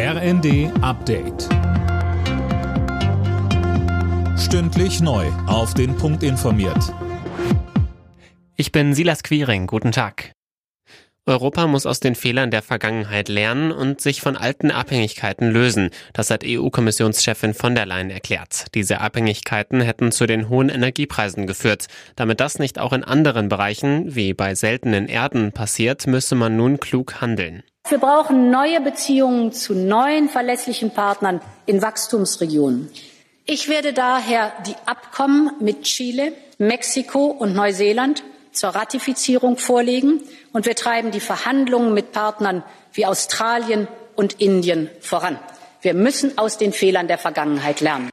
RND Update. Stündlich neu. Auf den Punkt informiert. Ich bin Silas Quiring. Guten Tag. Europa muss aus den Fehlern der Vergangenheit lernen und sich von alten Abhängigkeiten lösen. Das hat EU-Kommissionschefin von der Leyen erklärt. Diese Abhängigkeiten hätten zu den hohen Energiepreisen geführt. Damit das nicht auch in anderen Bereichen, wie bei seltenen Erden, passiert, müsse man nun klug handeln. Wir brauchen neue Beziehungen zu neuen verlässlichen Partnern in Wachstumsregionen. Ich werde daher die Abkommen mit Chile, Mexiko und Neuseeland zur Ratifizierung vorlegen und wir treiben die Verhandlungen mit Partnern wie Australien und Indien voran. Wir müssen aus den Fehlern der Vergangenheit lernen.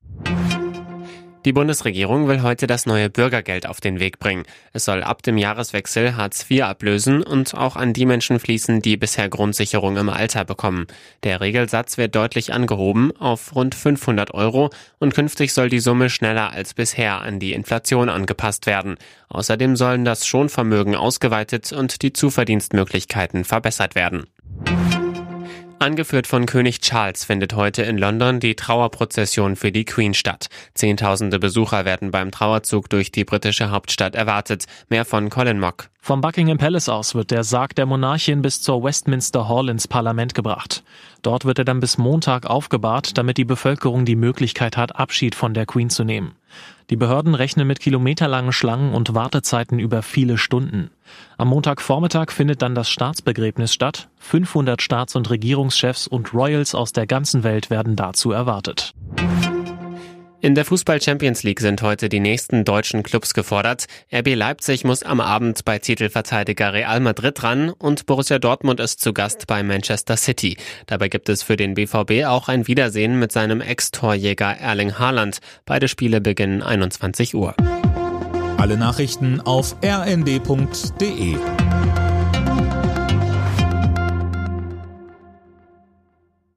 Die Bundesregierung will heute das neue Bürgergeld auf den Weg bringen. Es soll ab dem Jahreswechsel Hartz IV ablösen und auch an die Menschen fließen, die bisher Grundsicherung im Alter bekommen. Der Regelsatz wird deutlich angehoben auf rund 500 Euro und künftig soll die Summe schneller als bisher an die Inflation angepasst werden. Außerdem sollen das Schonvermögen ausgeweitet und die Zuverdienstmöglichkeiten verbessert werden. Angeführt von König Charles findet heute in London die Trauerprozession für die Queen statt. Zehntausende Besucher werden beim Trauerzug durch die britische Hauptstadt erwartet. Mehr von Colin Mock. Vom Buckingham Palace aus wird der Sarg der Monarchin bis zur Westminster Hall ins Parlament gebracht. Dort wird er dann bis Montag aufgebahrt, damit die Bevölkerung die Möglichkeit hat, Abschied von der Queen zu nehmen. Die Behörden rechnen mit kilometerlangen Schlangen und Wartezeiten über viele Stunden. Am Montagvormittag findet dann das Staatsbegräbnis statt. 500 Staats- und Regierungschefs und Royals aus der ganzen Welt werden dazu erwartet. In der Fußball Champions League sind heute die nächsten deutschen Clubs gefordert. RB Leipzig muss am Abend bei Titelverteidiger Real Madrid ran und Borussia Dortmund ist zu Gast bei Manchester City. Dabei gibt es für den BVB auch ein Wiedersehen mit seinem Ex-Torjäger Erling Haaland. Beide Spiele beginnen 21 Uhr. Alle Nachrichten auf rnd.de